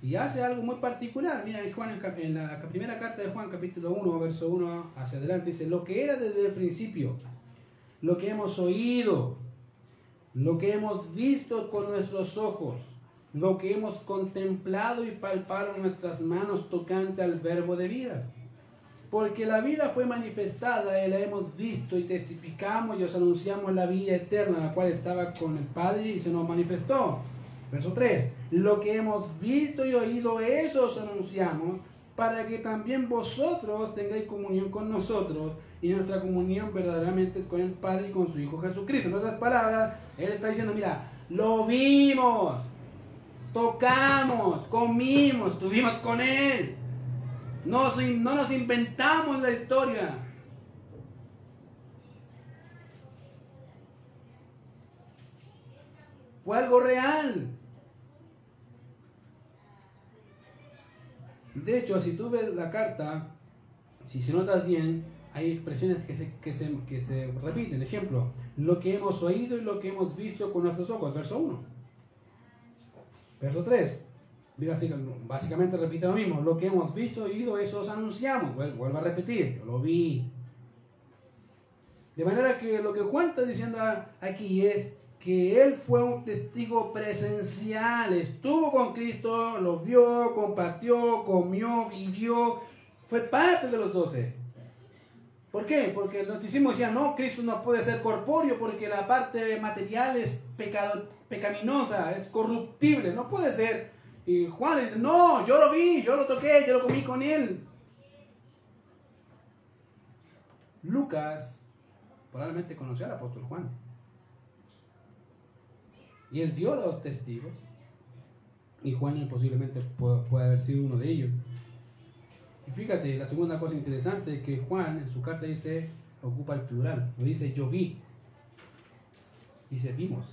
A: Y hace algo muy particular. Mira, en, Juan, en la primera carta de Juan, capítulo 1, verso 1 hacia adelante, dice, lo que era desde el principio, lo que hemos oído, lo que hemos visto con nuestros ojos, lo que hemos contemplado y palpado en nuestras manos tocante al verbo de vida porque la vida fue manifestada y la hemos visto y testificamos y os anunciamos la vida eterna, la cual estaba con el Padre y se nos manifestó. Verso 3. Lo que hemos visto y oído, eso os anunciamos, para que también vosotros tengáis comunión con nosotros y nuestra comunión verdaderamente es con el Padre y con su Hijo Jesucristo. En otras palabras, Él está diciendo, mira, lo vimos, tocamos, comimos, estuvimos con Él. No, no nos inventamos la historia. Fue algo real. De hecho, si tú ves la carta, si se notas bien, hay expresiones que se, que se, que se repiten. Ejemplo, lo que hemos oído y lo que hemos visto con nuestros ojos. Verso 1. Verso 3 básicamente repite lo mismo, lo que hemos visto y oído, eso os anunciamos. Vuelvo a repetir, lo vi. De manera que lo que Juan está diciendo aquí es que él fue un testigo presencial, estuvo con Cristo, lo vio, compartió, comió, vivió, Fue parte de los doce. ¿Por qué? Porque el noticismo decía, no, Cristo no puede ser corpóreo porque la parte material es pecado, pecaminosa, es corruptible, no puede ser. Y Juan dice, no, yo lo vi, yo lo toqué, yo lo comí con él. Lucas probablemente conoció al apóstol Juan. Y él dio los testigos. Y Juan posiblemente puede, haber sido uno de ellos. Y fíjate, la segunda cosa interesante es que Juan en su carta dice, ocupa el plural, lo dice yo vi. Dice vimos.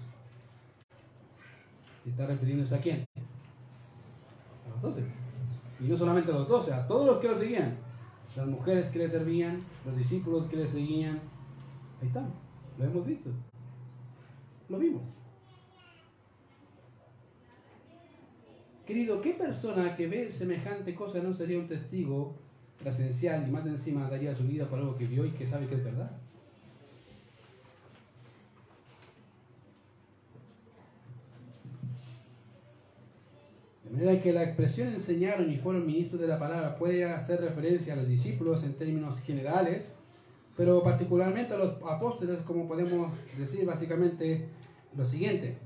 A: ¿Y está refiriéndose a quién? A los doce. Y no solamente a los doce, a todos los que lo seguían. Las mujeres que le servían, los discípulos que le seguían. Ahí están, lo hemos visto. Lo vimos. Querido, ¿qué persona que ve semejante cosa no sería un testigo presencial y más encima daría su vida por algo que vio y que sabe que es verdad? De manera que la expresión enseñaron y fueron ministros de la palabra puede hacer referencia a los discípulos en términos generales, pero particularmente a los apóstoles, como podemos decir básicamente lo siguiente.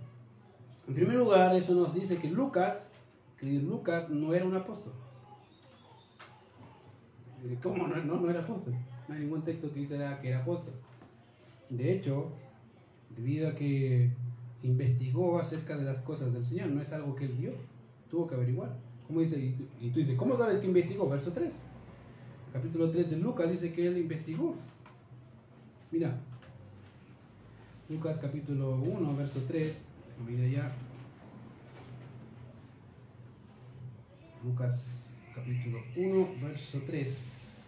A: En primer lugar, eso nos dice que Lucas que Lucas no era un apóstol. ¿Cómo no, no, era apóstol? No hay ningún texto que dice que era apóstol. De hecho, debido a que investigó acerca de las cosas del Señor, no es algo que él vio, tuvo que averiguar. ¿Cómo dice? Y tú, dices, ¿cómo sabes que investigó? Verso 3. Capítulo 3 de Lucas dice que él investigó. Mira, Lucas capítulo 1, verso 3, mira ya. Lucas capítulo 1, verso 3.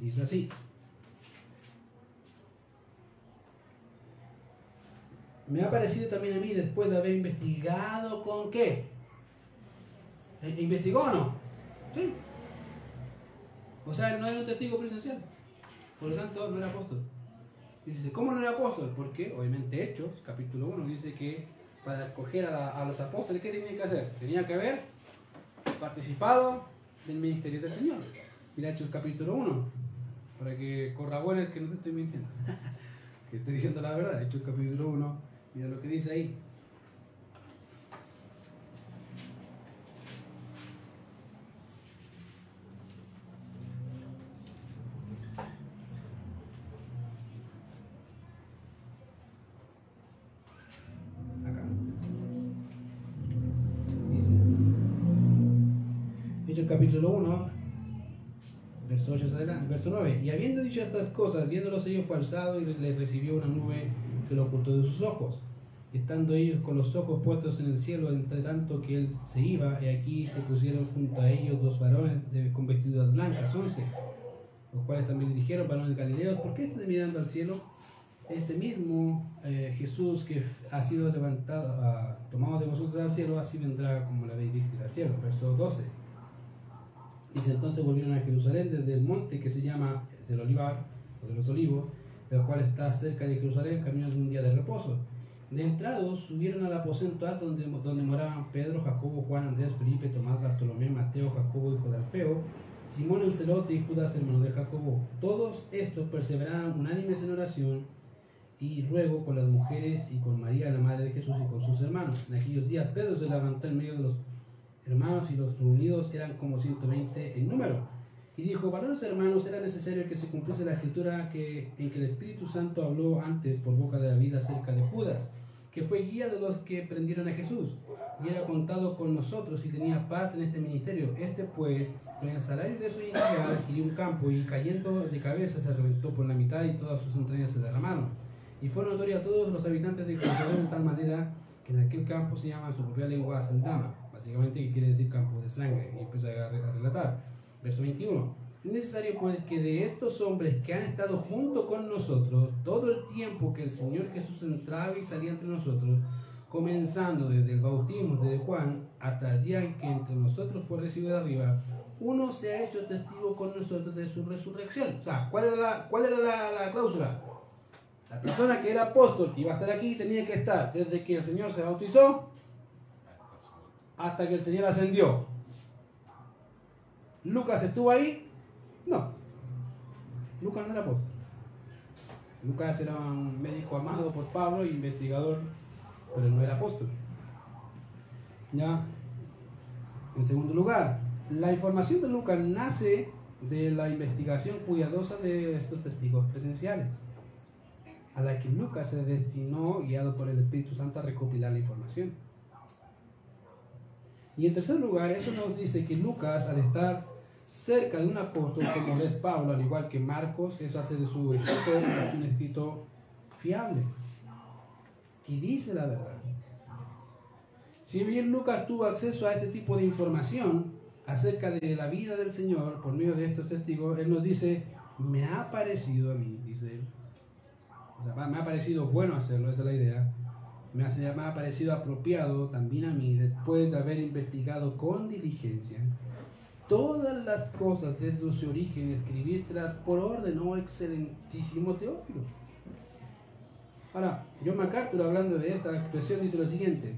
A: Dice así. Me ha parecido también a mí, después de haber investigado con qué. ¿E-, ¿Investigó o no? Sí. O sea, no era un testigo presencial. Por lo tanto, no era apóstol. dice, ¿cómo no era apóstol? Porque, obviamente, Hechos, capítulo 1, dice que para escoger a, los apóstoles, ¿qué tenía que hacer? Tenía que haber participado del ministerio del Señor. Mira Hechos capítulo 1, para que corrobore que no te estoy mintiendo, que estoy diciendo la verdad. Hechos capítulo 1, mira lo que dice ahí. capítulo 1, verso 8 adelante, verso 9. Y habiendo dicho estas cosas, viéndolos ellos fue alzado y les recibió una nube que lo ocultó de sus ojos. estando ellos con los ojos puestos en el cielo, entre tanto que él se iba, y aquí se pusieron junto a ellos dos varones con vestiduras blancas, 11, los cuales también le dijeron, varones de Galileo, ¿por qué están mirando al cielo? Este mismo eh, Jesús que ha sido levantado, tomado de vosotros al cielo, así vendrá como habéis visto al cielo. Verso 12. Dice entonces volvieron a Jerusalén desde el monte que se llama del Olivar, o de los Olivos, el cual está cerca de Jerusalén, camino de un día de reposo. De entrados subieron al aposento alto donde, donde moraban Pedro, Jacobo, Juan, Andrés, Felipe, Tomás, Bartolomé, Mateo, Jacobo, hijo de Alfeo, Simón el celote y Judas, hermano de Jacobo. Todos estos perseveraban unánimes en oración y ruego con las mujeres y con María, la madre de Jesús, y con sus hermanos. En aquellos días Pedro se levantó en medio de los hermanos y los reunidos eran como 120 en número. Y dijo, varones hermanos, era necesario que se cumpliese la escritura que, en que el Espíritu Santo habló antes por boca de David acerca de Judas, que fue guía de los que prendieron a Jesús, y era contado con nosotros y tenía parte en este ministerio. Este pues, con el salario de su iniquidad, adquirió un campo y cayendo de cabeza se reventó por la mitad y todas sus entrañas se derramaron. Y fue notorio a todos los habitantes de Jerusalén de tal manera que en aquel campo se llama su propia lengua Saldama básicamente que quiere decir campo de sangre, y empieza a, relatar. Verso 21. Es necesario pues que de estos hombres que han estado junto con nosotros todo el tiempo que el Señor Jesús entraba y salía entre nosotros, comenzando desde el bautismo de Juan hasta el día en que entre nosotros fue recibido arriba, uno se ha hecho testigo con nosotros de su resurrección. O sea, ¿cuál era la, cuál era la, la cláusula? La persona que era apóstol, que iba a estar aquí, tenía que estar desde que el Señor se bautizó hasta que el Señor ascendió. ¿Lucas estuvo ahí? No. Lucas no era apóstol. Lucas era un médico amado por Pablo, investigador, pero no era apóstol. ¿Ya? En segundo lugar, la información de Lucas nace de la investigación cuidadosa de estos testigos presenciales, a la que Lucas se destinó, guiado por el Espíritu Santo, a recopilar la información. Y en tercer lugar, eso nos dice que Lucas, al estar cerca de un apóstol como es Pablo, al igual que Marcos, eso hace de su escrito un escrito fiable, que dice la verdad. Si bien Lucas tuvo acceso a este tipo de información acerca de la vida del Señor por medio de estos testigos, él nos dice, me ha parecido a mí, dice él. me ha parecido bueno hacerlo, esa es la idea. Me ha, me ha parecido apropiado también a mí, después de haber investigado con diligencia todas las cosas desde su origen, escribírtelas por orden, oh excelentísimo Teófilo. Ahora, John MacArthur hablando de esta expresión dice lo siguiente,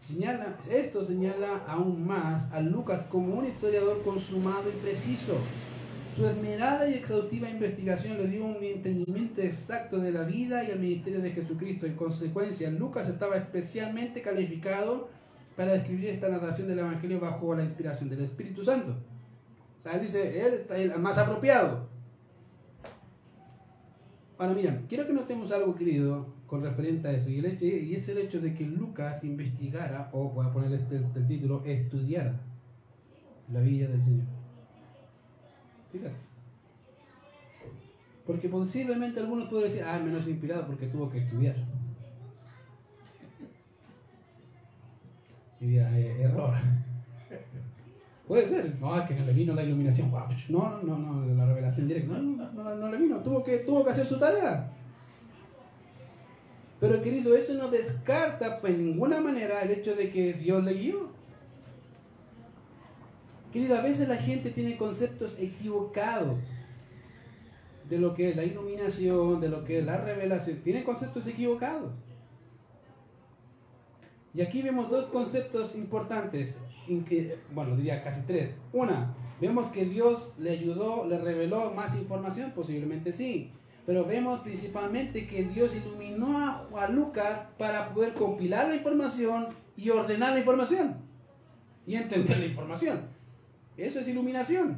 A: señala, esto señala aún más a Lucas como un historiador consumado y preciso. Su esmerada y exhaustiva investigación le dio un entendimiento exacto de la vida y el ministerio de Jesucristo. En consecuencia, Lucas estaba especialmente calificado para escribir esta narración del Evangelio bajo la inspiración del Espíritu Santo. O sea, él dice, él está el más apropiado. Ahora, mira, quiero que notemos algo, querido, con referente a eso, y, el y es el hecho de que Lucas investigara, o voy a poner este, el título, estudiara la vida del Señor. Fíjate. Porque posiblemente algunos pueden decir, ah, menos inspirado porque tuvo que estudiar. Eh, error. Puede ser, no, es que no le vino la iluminación, no, no, no, la revelación directa, no, no, no, le vino, tuvo que, tuvo que hacer su tarea. Pero querido, eso no descarta en ninguna manera el hecho de que Dios le guió. Querido, a veces la gente tiene conceptos equivocados de lo que es la iluminación, de lo que es la revelación. Tiene conceptos equivocados. Y aquí vemos dos conceptos importantes, bueno, diría casi tres. Una, vemos que Dios le ayudó, le reveló más información, posiblemente sí. Pero vemos principalmente que Dios iluminó a, Lucas para poder compilar la información y ordenar la información. Y entender la información. Eso es iluminación.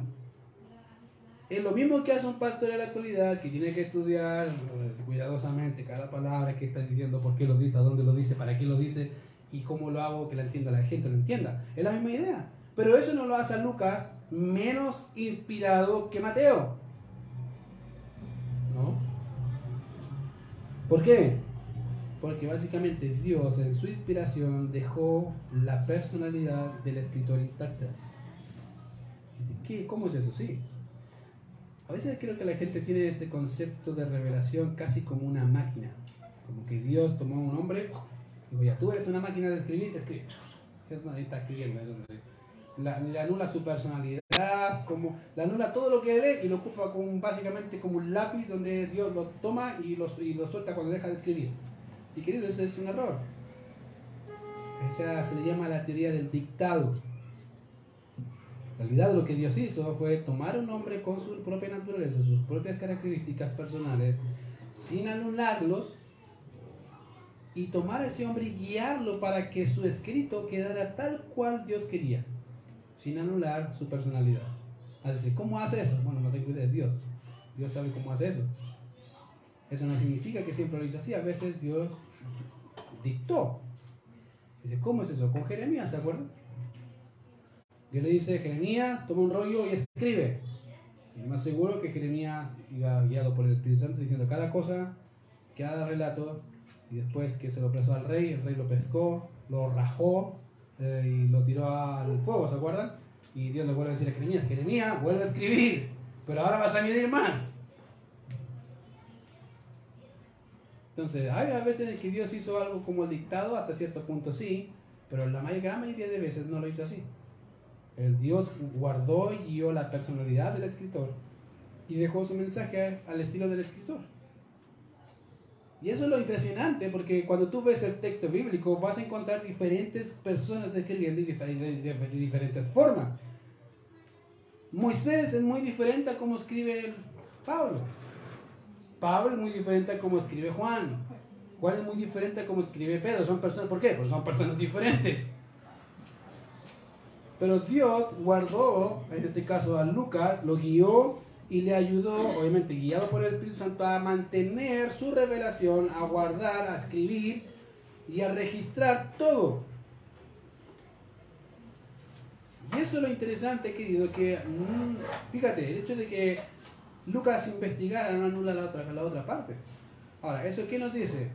A: Es lo mismo que hace un pastor en la actualidad, que tiene que estudiar eh, cuidadosamente cada palabra que está diciendo, por qué lo dice, a dónde lo dice, para qué lo dice, y cómo lo hago que la entienda la gente, lo entienda. Es la misma idea. Pero eso no lo hace a Lucas menos inspirado que Mateo. ¿No? ¿Por qué? Porque básicamente Dios en su inspiración dejó la personalidad del escritor intacta. ¿Qué? ¿Cómo es eso? Sí. A veces creo que la gente tiene ese concepto de revelación casi como una máquina. Como que Dios tomó un hombre Digo, ya, tú eres una máquina de escribir, escribe. Ahí está escribiendo. La, le anula su personalidad, como, le anula todo lo que lee y lo ocupa como, básicamente como un lápiz donde Dios lo toma y lo, y lo suelta cuando deja de escribir. Y querido, eso es un error. Esa se le llama la teoría del dictado. En realidad lo que Dios hizo fue tomar un hombre con su propia naturaleza, sus propias características personales, sin anularlos y tomar a ese hombre y guiarlo para que su escrito quedara tal cual Dios quería, sin anular su personalidad. Así, ¿cómo hace eso? Bueno, no tengo idea, es Dios. Dios sabe cómo hace eso. Eso no significa que siempre lo hizo así, a veces Dios dictó. Dice, ¿cómo es eso? Con Jeremías, ¿se acuerdan? Dios le dice, Jeremías, toma un rollo y escribe. Y más seguro que Jeremías iba guiado por el Espíritu Santo diciendo cada cosa, cada relato y después que se lo presó al rey, el rey lo pescó, lo rajó eh, y lo tiró al fuego, ¿se acuerdan? Y Dios le vuelve a decir a Jeremías, Jeremías, vuelve a escribir, pero ahora vas a añadir más. Entonces, hay a veces que Dios hizo algo como el dictado, hasta cierto punto sí, pero la gran mayoría de veces no lo hizo así. El Dios guardó y guió la personalidad del escritor y dejó su mensaje al estilo del escritor. Y eso es lo impresionante, porque cuando tú ves el texto bíblico vas a encontrar diferentes personas escribiendo de diferentes formas. Moisés es muy diferente a cómo escribe Pablo. Pablo es muy diferente a cómo escribe Juan. Juan es muy diferente a cómo escribe Pedro. Son personas, ¿por qué? Porque son personas diferentes. Pero Dios guardó, en este caso a Lucas, lo guió y le ayudó, obviamente guiado por el Espíritu Santo, a mantener su revelación, a guardar, a escribir y a registrar todo. Y eso es lo interesante, querido, que mm, fíjate, el hecho de que Lucas investigara no anula la otra, la otra parte. Ahora, ¿eso qué nos dice?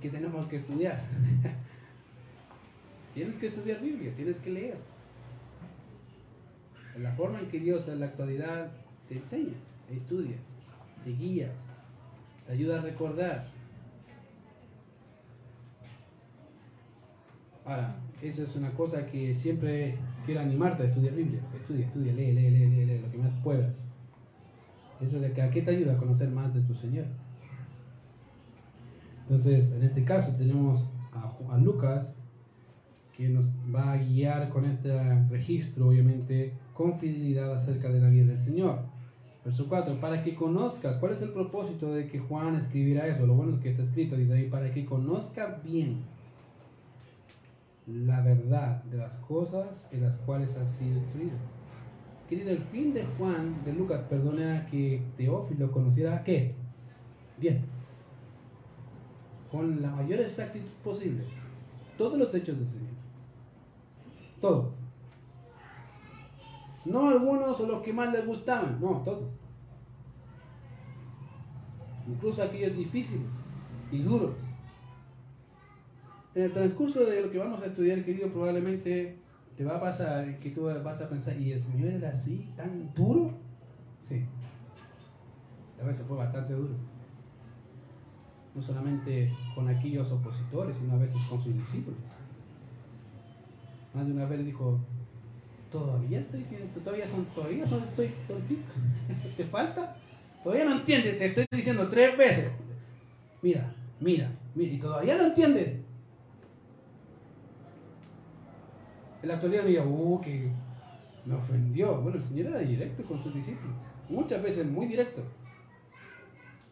A: Que tenemos que estudiar. tienes que estudiar Biblia, tienes que leer. La forma en que Dios en la actualidad te enseña, estudia, te guía, te ayuda a recordar. Ahora, esa es una cosa que siempre quiero animarte a estudiar Biblia. Estudia, estudia, lee, lee, lee, lee, lee lo que más puedas. Eso de que a qué te ayuda a conocer más de tu Señor. Entonces, en este caso tenemos a, a Lucas que nos va a guiar con este registro, obviamente, con fidelidad acerca de la vida del Señor. Verso 4, para que conozcas, ¿cuál es el propósito de que Juan escribiera eso? Lo bueno es que está escrito, dice ahí, para que conozca bien la verdad de las cosas en las cuales ha sido instruido. Querido, el fin de Juan, de Lucas, perdona que Teófilo conociera qué? Bien. Con la mayor exactitud posible. Todos los hechos del Señor. Todos. No algunos o los que más les gustaban, no, todos. Incluso aquellos difíciles y duros. En el transcurso de lo que vamos a estudiar, querido, probablemente te va a pasar que tú vas a pensar, ¿y el Señor era así, tan duro? Sí. A veces fue bastante duro. No solamente con aquellos opositores, sino a veces con sus discípulos. Más de una vez dijo, Todavía estoy diciendo, todavía son, todavía soy tontito. ¿Eso te falta? Todavía no entiendes, te estoy diciendo tres veces. Mira, mira, mira, y todavía no entiendes. En la actualidad diría, uh, que me ofendió. Bueno, el Señor era directo con sus discípulos. Muchas veces muy directo.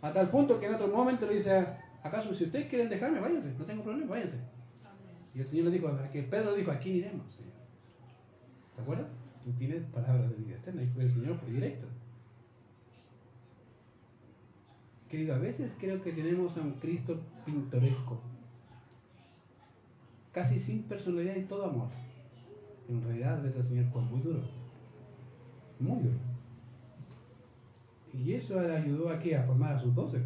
A: A tal punto que en otro momento le dice, ¿acaso si ustedes quieren dejarme, váyanse, no tengo problema, váyanse. Y el Señor le dijo, que Pedro dijo, aquí iremos. ¿Te acuerdas? Tú tienes palabras de vida eterna y fue, el Señor fue directo. Querido, a veces creo que tenemos a un Cristo pintoresco, casi sin personalidad y todo amor. En realidad, a el Señor fue muy duro, muy duro. Y eso ayudó a? A formar a sus doce.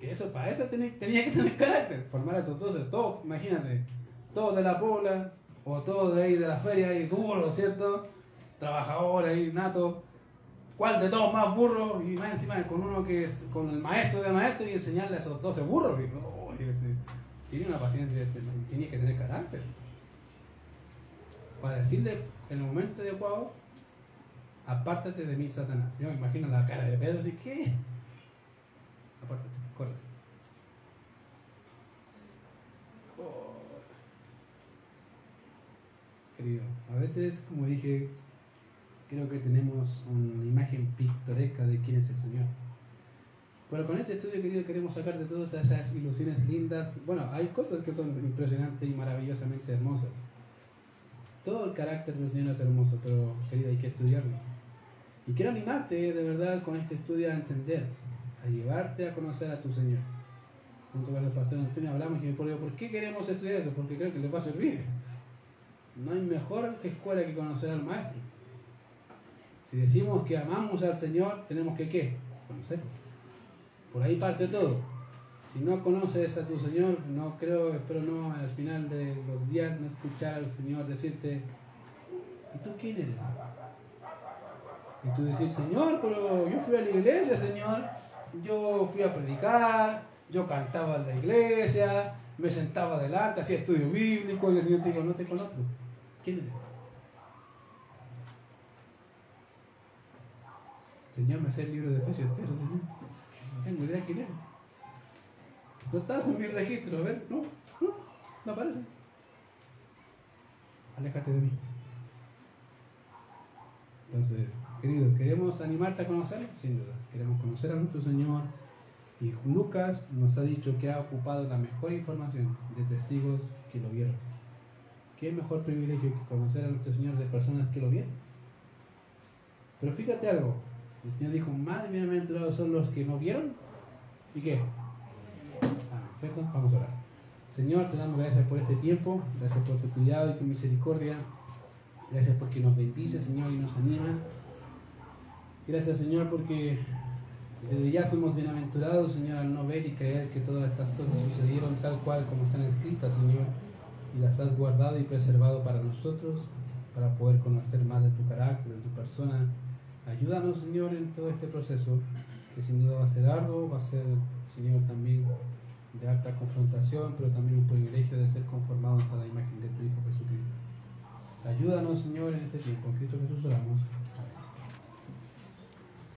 A: Que eso, para eso tenía, tenía que tener carácter, formar a sus doce, todos, imagínate, todos de la pobla, o todo de ahí de la feria, ahí duro, ¿cierto? Trabajador ahí, nato. ¿Cuál de todos más burro? Y más encima con uno que es con el maestro de maestro y enseñarle a esos 12 burros. tiene una paciencia, este, tiene que tener carácter. Para decirle en el momento adecuado, apártate de mí, Satanás. Yo me imagino la cara de Pedro y ¿qué? Apártate, corre. Querido. A veces, como dije, creo que tenemos una imagen pictoresca de quién es el Señor. Pero con este estudio, querido, queremos sacar de todas esas ilusiones lindas. Bueno, hay cosas que son impresionantes y maravillosamente hermosas. Todo el carácter del Señor es hermoso, pero, querido, hay que estudiarlo. Y quiero animarte, de verdad, con este estudio a entender, a llevarte a conocer a tu Señor. Junto con el pastor Antonio hablamos y me pregunto, ¿por qué queremos estudiar eso? Porque creo que le va a servir. No hay mejor escuela que conocer al Maestro. Si decimos que amamos al Señor, tenemos que ¿qué? Conocerlo. Por ahí parte todo. Si no conoces a tu Señor, no creo, espero no al final de los días no escuchar al Señor decirte, ¿y tú quién eres? Y tú decís, Señor, pero yo fui a la iglesia, Señor, yo fui a predicar, yo cantaba en la iglesia, me sentaba adelante, hacía estudio bíblico, y el Señor te dijo, no te conozco. ¿Quién eres? Señor, me sé el libro de Efesios, pero Señor, no tengo idea quién eres. No estás en mi registro, a ver, no, no, no aparece. Aléjate de mí. Entonces, querido, ¿queremos animarte a conocerlo? Sin duda. Queremos conocer a nuestro Señor. Y Lucas nos ha dicho que ha ocupado la mejor información de testigos que lo vieron. ¿Qué mejor privilegio que conocer a nuestro Señor de personas que lo vieron? Pero fíjate algo, el Señor dijo, más bienaventurados son los que no vieron y qué. Ah, ¿cierto? Vamos a orar. Señor, te damos gracias por este tiempo, gracias por tu cuidado y tu misericordia. Gracias porque nos bendice, Señor, y nos anima. Gracias, Señor, porque desde ya fuimos bienaventurados, Señor, al no ver y creer que todas estas cosas sucedieron tal cual como están escritas, Señor, y las has guardado y preservado para nosotros, para poder conocer más de tu carácter, de tu persona. Ayúdanos, Señor, en todo este proceso, que sin duda va a ser arduo, va a ser, Señor, también de alta confrontación, pero también un privilegio de ser conformados a la imagen de tu Hijo Jesucristo. Ayúdanos, Señor, en este tiempo. En Cristo Jesús oramos.